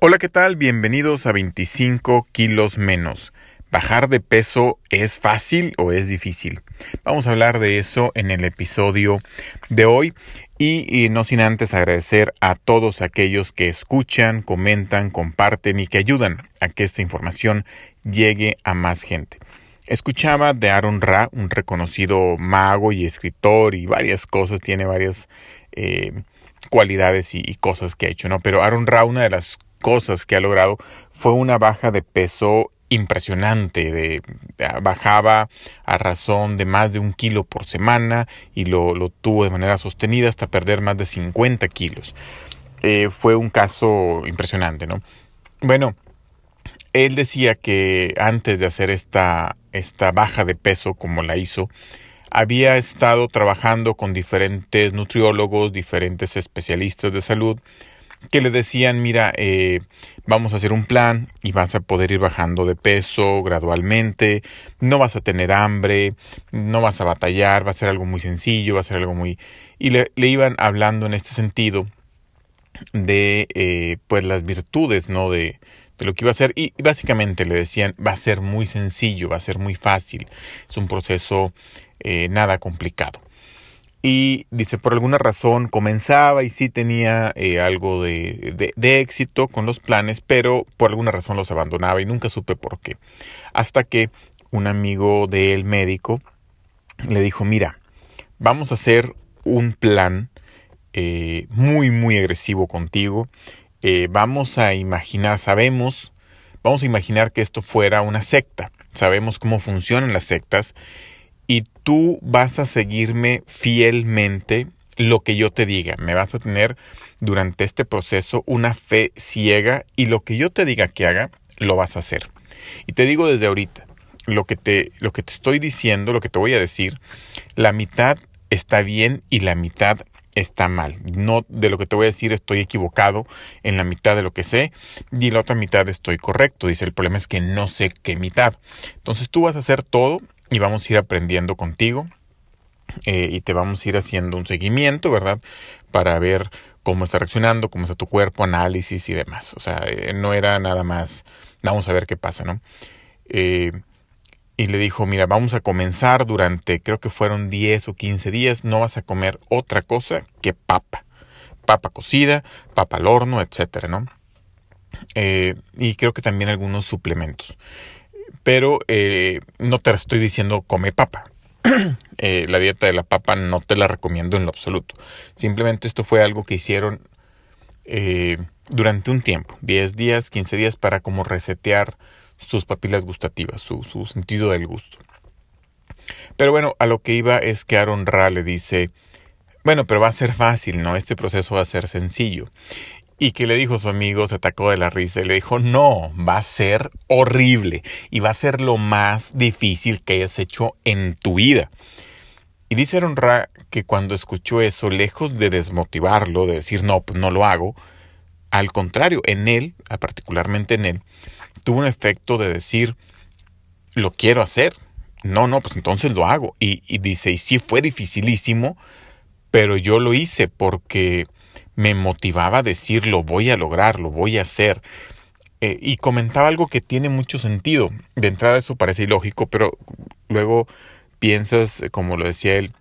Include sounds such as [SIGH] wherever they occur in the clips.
Hola, ¿qué tal? Bienvenidos a 25 kilos menos. ¿Bajar de peso es fácil o es difícil? Vamos a hablar de eso en el episodio de hoy y, no sin antes agradecer a todos aquellos que escuchan, comentan, comparten y que ayudan a que esta información llegue a más gente. Escuchaba de Aaron Ra, un reconocido mago y escritor y varias cosas, tiene varias eh, cualidades y, y, cosas que ha hecho, ¿no? Pero Aaron Ra, una de las cosas que ha logrado fue una baja de peso impresionante, de, bajaba a razón de más de un kilo por semana y lo, lo tuvo de manera sostenida hasta perder más de 50 kilos. Eh, fue un caso impresionante, ¿no? Bueno, él decía que antes de hacer esta, esta baja de peso como la hizo, había estado trabajando con diferentes nutriólogos, diferentes especialistas de salud, que le decían, mira, eh, vamos a hacer un plan y vas a poder ir bajando de peso gradualmente, no vas a tener hambre, no vas a batallar, va a ser algo muy sencillo, va a ser algo muy... Y le, iban hablando en este sentido de eh, pues las virtudes, ¿no? De, de lo que iba a hacer y básicamente le decían va a ser muy sencillo, va a ser muy fácil, es un proceso eh, nada complicado. Y dice, por alguna razón comenzaba y sí tenía eh, algo de, de, éxito con los planes, pero por alguna razón los abandonaba y nunca supe por qué. Hasta que un amigo del médico le dijo, mira, vamos a hacer un plan eh, muy, muy agresivo contigo. Eh, vamos a imaginar, sabemos, vamos a imaginar que esto fuera una secta. Sabemos cómo funcionan las sectas tú vas a seguirme fielmente lo que yo te diga. Me vas a tener durante este proceso una fe ciega y lo que yo te diga que haga, lo vas a hacer. Y te digo desde ahorita, lo que te, lo que te estoy diciendo, lo que te voy a decir, la mitad está bien y la mitad está mal. No de lo que te voy a decir estoy equivocado en la mitad de lo que sé y la otra mitad estoy correcto. Dice, el problema es que no sé qué mitad. Entonces tú vas a hacer todo y vamos a ir aprendiendo contigo eh, y te vamos a ir haciendo un seguimiento, ¿verdad? Para ver cómo está reaccionando, cómo está tu cuerpo, análisis y demás. O sea, eh, no era nada más, vamos a ver qué pasa, ¿no? Eh, y le dijo, mira, vamos a comenzar durante, creo que fueron 10 o 15 días, no vas a comer otra cosa que papa. Papa cocida, papa al horno, etcétera, ¿no? y creo que también algunos suplementos pero eh, no te estoy diciendo come papa. [CLEARS THROAT] Eh, la dieta de la papa no te la recomiendo en lo absoluto. Simplemente esto fue algo que hicieron eh, durante un tiempo, 10 días, 15 días, para como resetear sus papilas gustativas, su, su sentido del gusto. Pero bueno, a lo que iba es que Aaron Ra le dice, bueno, pero va a ser fácil, ¿no? Este proceso va a ser sencillo. Y que le dijo su amigo, se atacó de la risa y le dijo, no, va a ser horrible y va a ser lo más difícil que hayas hecho en tu vida. Y dice Aaron Ra que cuando escuchó eso, lejos de desmotivarlo, de decir, no, pues no lo hago, al contrario, en él, particularmente en él, tuvo un efecto de decir, lo quiero hacer. No, no, pues entonces lo hago. Y, y dice, y sí fue dificilísimo, pero yo lo hice porque me motivaba a decir lo voy a lograr, lo voy a hacer. Eh, y comentaba algo que tiene mucho sentido. De entrada eso parece ilógico, pero luego piensas, como lo decía él,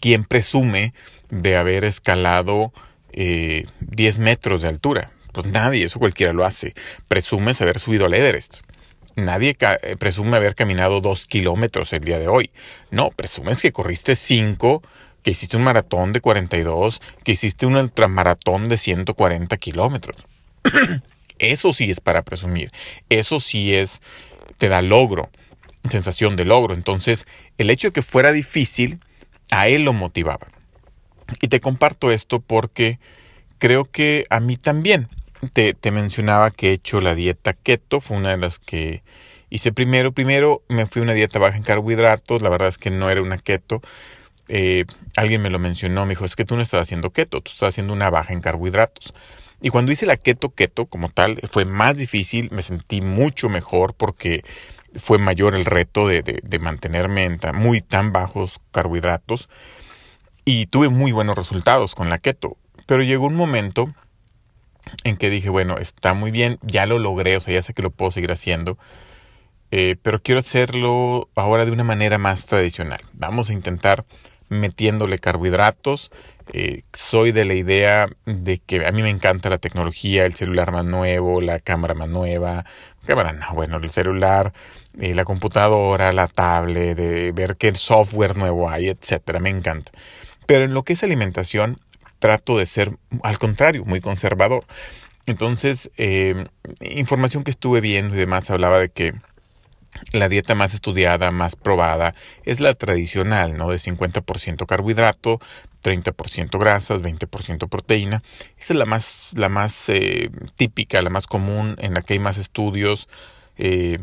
¿quién presume de haber escalado eh, 10 metros de altura? Pues nadie, eso cualquiera lo hace. Presumes haber subido al Everest. Nadie eh, presume haber caminado 2 kilómetros el día de hoy. No, presumes que corriste 5 que hiciste un maratón de 42, que hiciste un ultramaratón de 140 kilómetros. [CLEARS THROAT] Eso sí es para presumir. Eso sí es, te da logro, sensación de logro. Entonces, el hecho de que fuera difícil, a él lo motivaba. Y te comparto esto porque creo que a mí también. Te, te mencionaba que he hecho la dieta keto, fue una de las que hice primero. Primero me fui a una dieta baja en carbohidratos, la verdad es que no era una keto eh, alguien me lo mencionó, me dijo, es que tú no estás haciendo keto, tú estás haciendo una baja en carbohidratos. Y cuando hice la keto keto como tal, fue más difícil, me sentí mucho mejor porque fue mayor el reto de, de, mantenerme en muy tan bajos carbohidratos y tuve muy buenos resultados con la keto. Pero llegó un momento en que dije, bueno, está muy bien, ya lo logré, o sea, ya sé que lo puedo seguir haciendo, eh, pero quiero hacerlo ahora de una manera más tradicional. Vamos a intentar metiéndole carbohidratos. Eh, soy de la idea de que a mí me encanta la tecnología, el celular más nuevo, la cámara más nueva, cámara no, bueno, el celular, eh, la computadora, la tablet, de ver qué software nuevo hay, etcétera, me encanta. Pero en lo que es alimentación, trato de ser, al contrario, muy conservador. Entonces, eh, información que estuve viendo y demás hablaba de que la dieta más estudiada, más probada, es la tradicional, ¿no? De 50% carbohidrato, 30% grasas, 20% proteína. Esa es la más, la más eh, típica, la más común, en la que hay más estudios. Eh,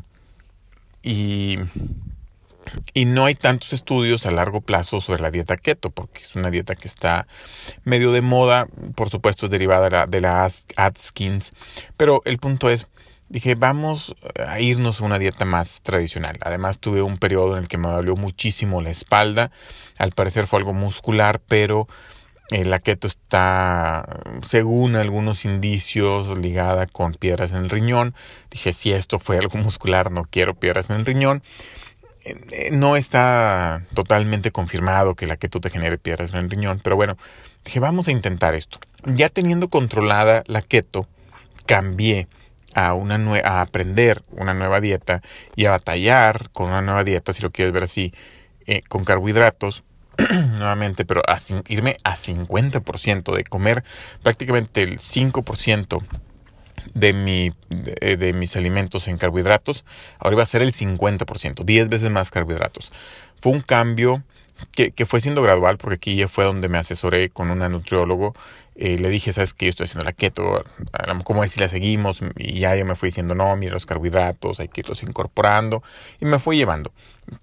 y y no hay tantos estudios a largo plazo sobre la dieta keto, porque es una dieta que está medio de moda, por supuesto es derivada de la, Atkins, pero el punto es, dije, vamos a irnos a una dieta más tradicional. Además tuve un periodo en el que me dolió muchísimo la espalda, al parecer fue algo muscular, pero eh, la keto está, según algunos indicios, ligada con piedras en el riñón. Dije, si esto fue algo muscular, no quiero piedras en el riñón. Eh, no está totalmente confirmado que la keto te genere piedras en el riñón, pero bueno, dije, vamos a intentar esto. Ya teniendo controlada la keto, cambié a, una a aprender una nueva dieta y a batallar con una nueva dieta, si lo quieres ver así, eh, con carbohidratos, [CLEARS THROAT] nuevamente, pero a, irme a 50% de comer prácticamente el 5% de, mi, de, mis alimentos en carbohidratos, ahora iba a ser el 50%, 10 veces más carbohidratos. Fue un cambio que, que, fue siendo gradual, porque aquí ya fue donde me asesoré con una nutriólogo. Eh, le dije, ¿sabes qué? Yo estoy haciendo la keto, ¿cómo es si la seguimos? Y ya yo me fui diciendo, no, mira los carbohidratos, hay que irlos incorporando. Y me fui llevando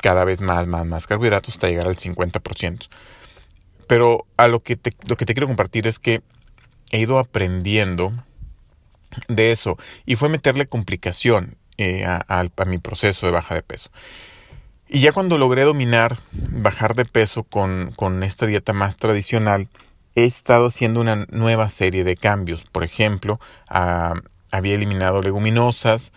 cada vez más, más, más carbohidratos hasta llegar al 50%. Pero a lo que te, lo que te quiero compartir es que he ido aprendiendo de eso y fue meterle complicación eh, a, mi proceso de baja de peso. Y ya cuando logré dominar, bajar de peso con, con esta dieta más tradicional, he estado haciendo una nueva serie de cambios. Por ejemplo, había eliminado leguminosas,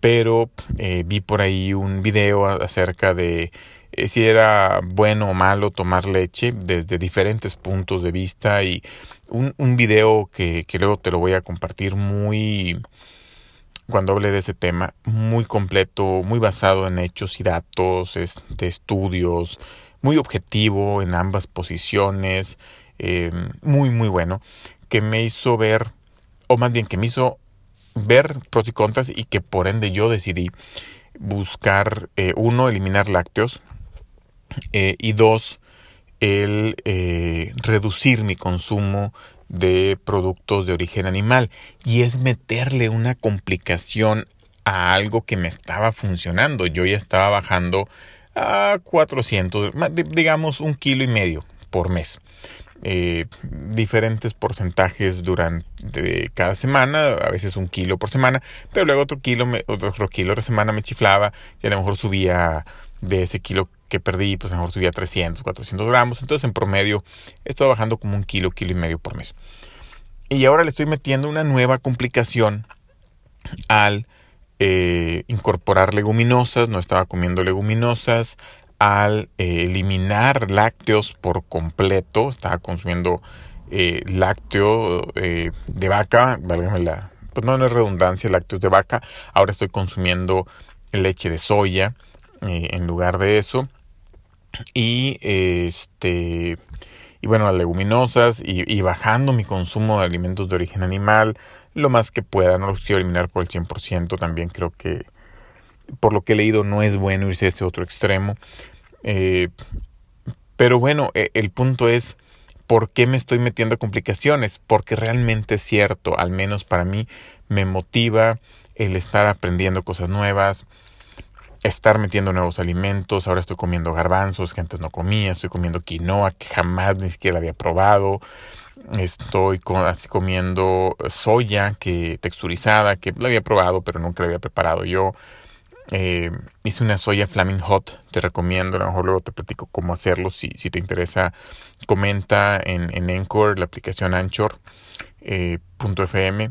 pero eh, vi por ahí un video acerca de eh, si era bueno o malo tomar leche desde diferentes puntos de vista y un, un video que, que luego te lo voy a compartir muy cuando hable de ese tema, muy completo, muy basado en hechos y datos, de estudios, muy objetivo en ambas posiciones, em, muy, muy bueno, que me hizo ver, o más bien que me hizo ver pros y contras y que por ende yo decidí buscar, eh, uno, eliminar lácteos, eh, y dos, el eh, reducir mi consumo de productos de origen animal y es meterle una complicación a algo que me estaba funcionando. Yo ya estaba bajando a 400, digamos un kilo y medio por mes. Eh, diferentes porcentajes durante cada semana, a veces un kilo por semana, pero luego otro kilo, otro kilo de semana me chiflaba y a lo mejor subía de ese kilo que perdí, pues mejor subía 300, 400 gramos. Entonces en promedio he estado bajando como un kilo, kilo y medio por mes. Y ahora le estoy metiendo una nueva complicación al eh, incorporar leguminosas, no estaba comiendo leguminosas, al eh, eliminar lácteos por completo, estaba consumiendo eh, lácteo de vaca, válgame la, pues no, no es redundancia, lácteos de vaca, ahora estoy consumiendo leche de soya en lugar de eso y este y bueno las leguminosas y, bajando mi consumo de alimentos de origen animal lo más que pueda no los quiero eliminar por el 100% también creo que por lo que he leído no es bueno irse a ese otro extremo eh, pero bueno e, el punto es ¿Por qué me estoy metiendo a complicaciones? Porque realmente es cierto, al menos para mí, me motiva el estar aprendiendo cosas nuevas, estar metiendo nuevos alimentos. Ahora estoy comiendo garbanzos que antes no comía, estoy comiendo quinoa que jamás ni siquiera había probado. Estoy así comiendo soya que texturizada que la había probado pero nunca la había preparado yo. Eh, hice una soya Flaming Hot, te recomiendo, a lo mejor luego te platico cómo hacerlo. Si, si te interesa, comenta en, en Anchor, la aplicación Anchor.fm. Eh,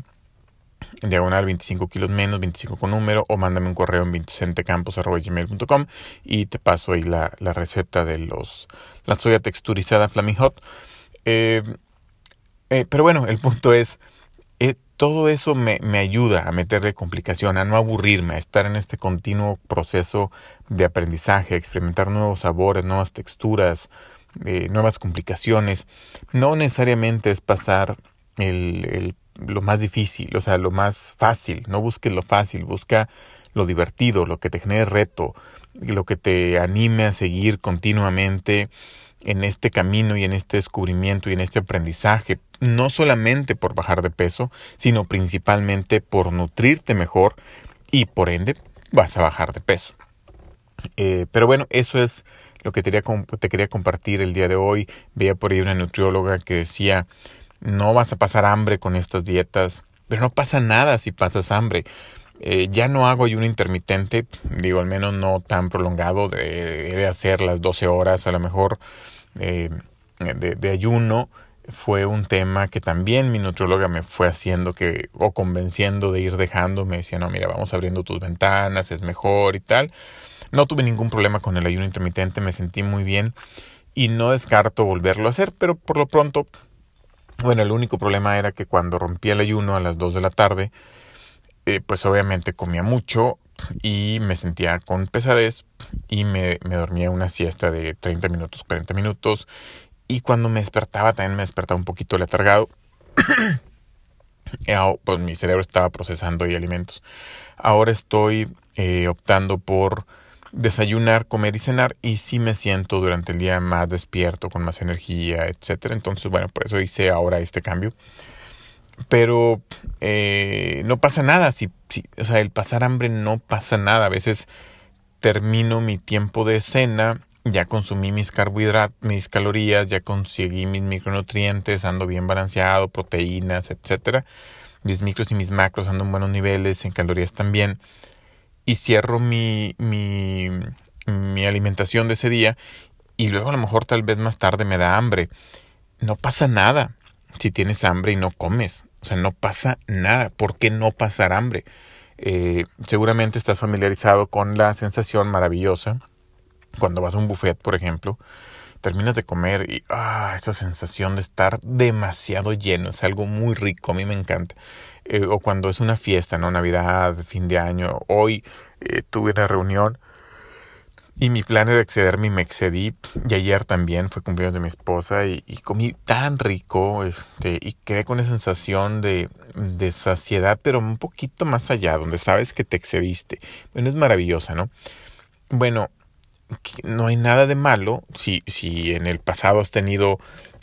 diagonal 25 kilos menos, 25 con número, o mándame un correo en vincentecampos.gmail.com y te paso ahí la, receta de los la soya texturizada Flaming Hot. Eh, eh, pero bueno, el punto es, eh, todo eso me, me, ayuda a meterle complicación, a no aburrirme, a estar en este continuo proceso de aprendizaje, a experimentar nuevos sabores, nuevas texturas, nuevas complicaciones. No necesariamente es pasar el, lo más difícil, o sea, lo más fácil. No busques lo fácil, busca lo divertido, lo que te genere reto, lo que te anime a seguir continuamente en este camino y en este descubrimiento y en este aprendizaje, no solamente por bajar de peso, sino principalmente por nutrirte mejor y por ende vas a bajar de peso. Eh, pero bueno, eso es lo que quería, te quería compartir el día de hoy. Veía por ahí una nutrióloga que decía, no vas a pasar hambre con estas dietas, pero no pasa nada si pasas hambre. Eh, ya no hago ayuno intermitente, digo al menos no tan prolongado, de, de hacer las 12 horas a lo mejor eh, de, de, ayuno. Fue un tema que también mi nutrióloga me fue haciendo que, o convenciendo de ir dejando, me decía, no, mira, vamos abriendo tus ventanas, es mejor y tal. No tuve ningún problema con el ayuno intermitente, me sentí muy bien y no descarto volverlo a hacer, pero por lo pronto, bueno, el único problema era que cuando rompía el ayuno a las 2 de la tarde, eh, pues obviamente comía mucho y me sentía con pesadez y me, dormía una siesta de 30 minutos, 40 minutos y cuando me despertaba también me despertaba un poquito letargado. [COUGHS] pues mi cerebro estaba procesando y alimentos. Ahora estoy eh, optando por desayunar, comer y cenar y sí me siento durante el día más despierto, con más energía, etcétera. Entonces, bueno, por eso hice ahora este cambio. Pero eh, no pasa nada, si, si, o sea, el pasar hambre no pasa nada. A veces termino mi tiempo de cena, ya consumí mis carbohidratos, mis calorías, ya conseguí mis micronutrientes, ando bien balanceado, proteínas, etcétera. Mis micros y mis macros ando en buenos niveles, en calorías también y cierro mi, mi, mi alimentación de ese día y luego a lo mejor tal vez más tarde me da hambre. No pasa nada si tienes hambre y no comes. O sea, no pasa nada. ¿Por qué no pasar hambre? Eh, seguramente estás familiarizado con la sensación maravillosa cuando vas a un buffet, por ejemplo, terminas de comer y ah, esa sensación de estar demasiado lleno, es algo muy rico, a mí me encanta. Eh, o cuando es una fiesta, ¿no? Navidad, fin de año. Hoy eh, tuve una reunión y mi plan era excederme y me excedí. Y ayer también fue cumpleaños de mi esposa y, comí tan rico este, y quedé con esa sensación de, de saciedad, pero un poquito más allá, donde sabes que te excediste. Bueno, es maravillosa, ¿no? Bueno, no hay nada de malo si, si en el pasado has tenido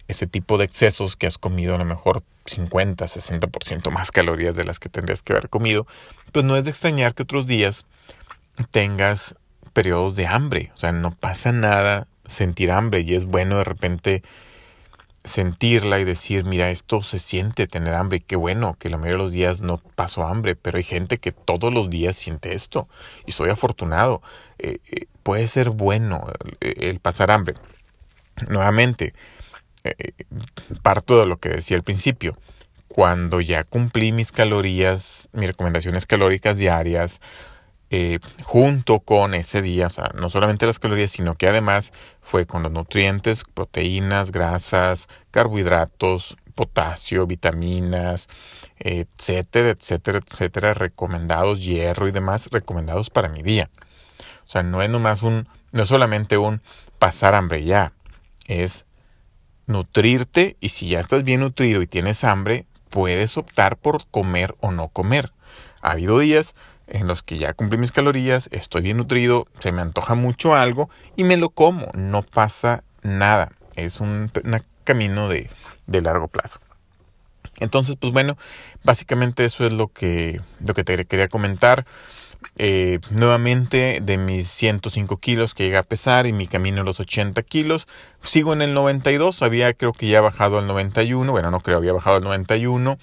ese tipo de excesos que has comido a lo mejor 50, 60% más calorías de las que tendrías que haber comido, pues no es de extrañar que otros días tengas periodos de hambre. O sea, no pasa nada sentir hambre y es bueno de repente sentirla y decir, mira, esto se siente tener hambre, qué bueno que la mayoría de los días no paso hambre, pero hay gente que todos los días siente esto y soy afortunado. Eh, eh, puede ser bueno el pasar hambre. Nuevamente, eh, parto de lo que decía al principio. Cuando ya cumplí mis calorías, mis recomendaciones calóricas diarias, eh, junto con ese día, o sea, no solamente las calorías, sino que además fue con los nutrientes, proteínas, grasas, carbohidratos, potasio, vitaminas, etcétera, etcétera, etcétera, recomendados, hierro y demás, recomendados para mi día. O sea, no es nomás un, no es solamente un pasar hambre ya, es nutrirte y si ya estás bien nutrido y tienes hambre, puedes optar por comer o no comer. Ha habido días en los que ya cumplí mis calorías, estoy bien nutrido, se me antoja mucho algo y me lo como, no pasa nada. Es un, camino de, de, largo plazo. Entonces, pues bueno, básicamente eso es lo que, lo que te quería comentar. Eh, nuevamente de mis 105 kilos que llegué a pesar y mi camino a los 80 kilos. Sigo en el 92, había creo que ya bajado al 91, bueno, no creo, había bajado al 91.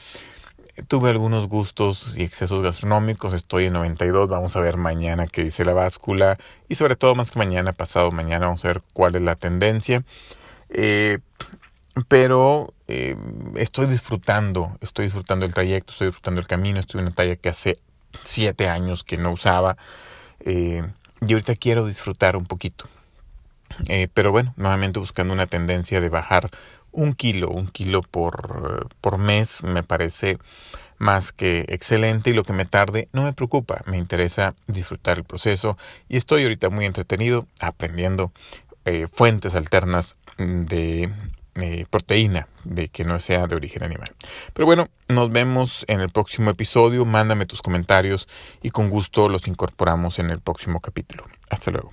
Tuve algunos gustos y excesos gastronómicos, estoy en 92, vamos a ver mañana qué dice la báscula y sobre todo más que mañana, pasado mañana, vamos a ver cuál es la tendencia. Eh, pero eh, estoy disfrutando, estoy disfrutando el trayecto, estoy disfrutando el camino, estoy en una talla que hace siete años que no usaba y ahorita quiero disfrutar un poquito. Pero bueno, nuevamente buscando una tendencia de bajar un kilo, un kilo por, por mes me parece más que excelente y lo que me tarde no me preocupa, me interesa disfrutar el proceso y estoy ahorita muy entretenido aprendiendo eh, fuentes alternas de eh, proteína de que no sea de origen animal. Pero bueno, nos vemos en el próximo episodio, mándame tus comentarios y con gusto los incorporamos en el próximo capítulo. Hasta luego.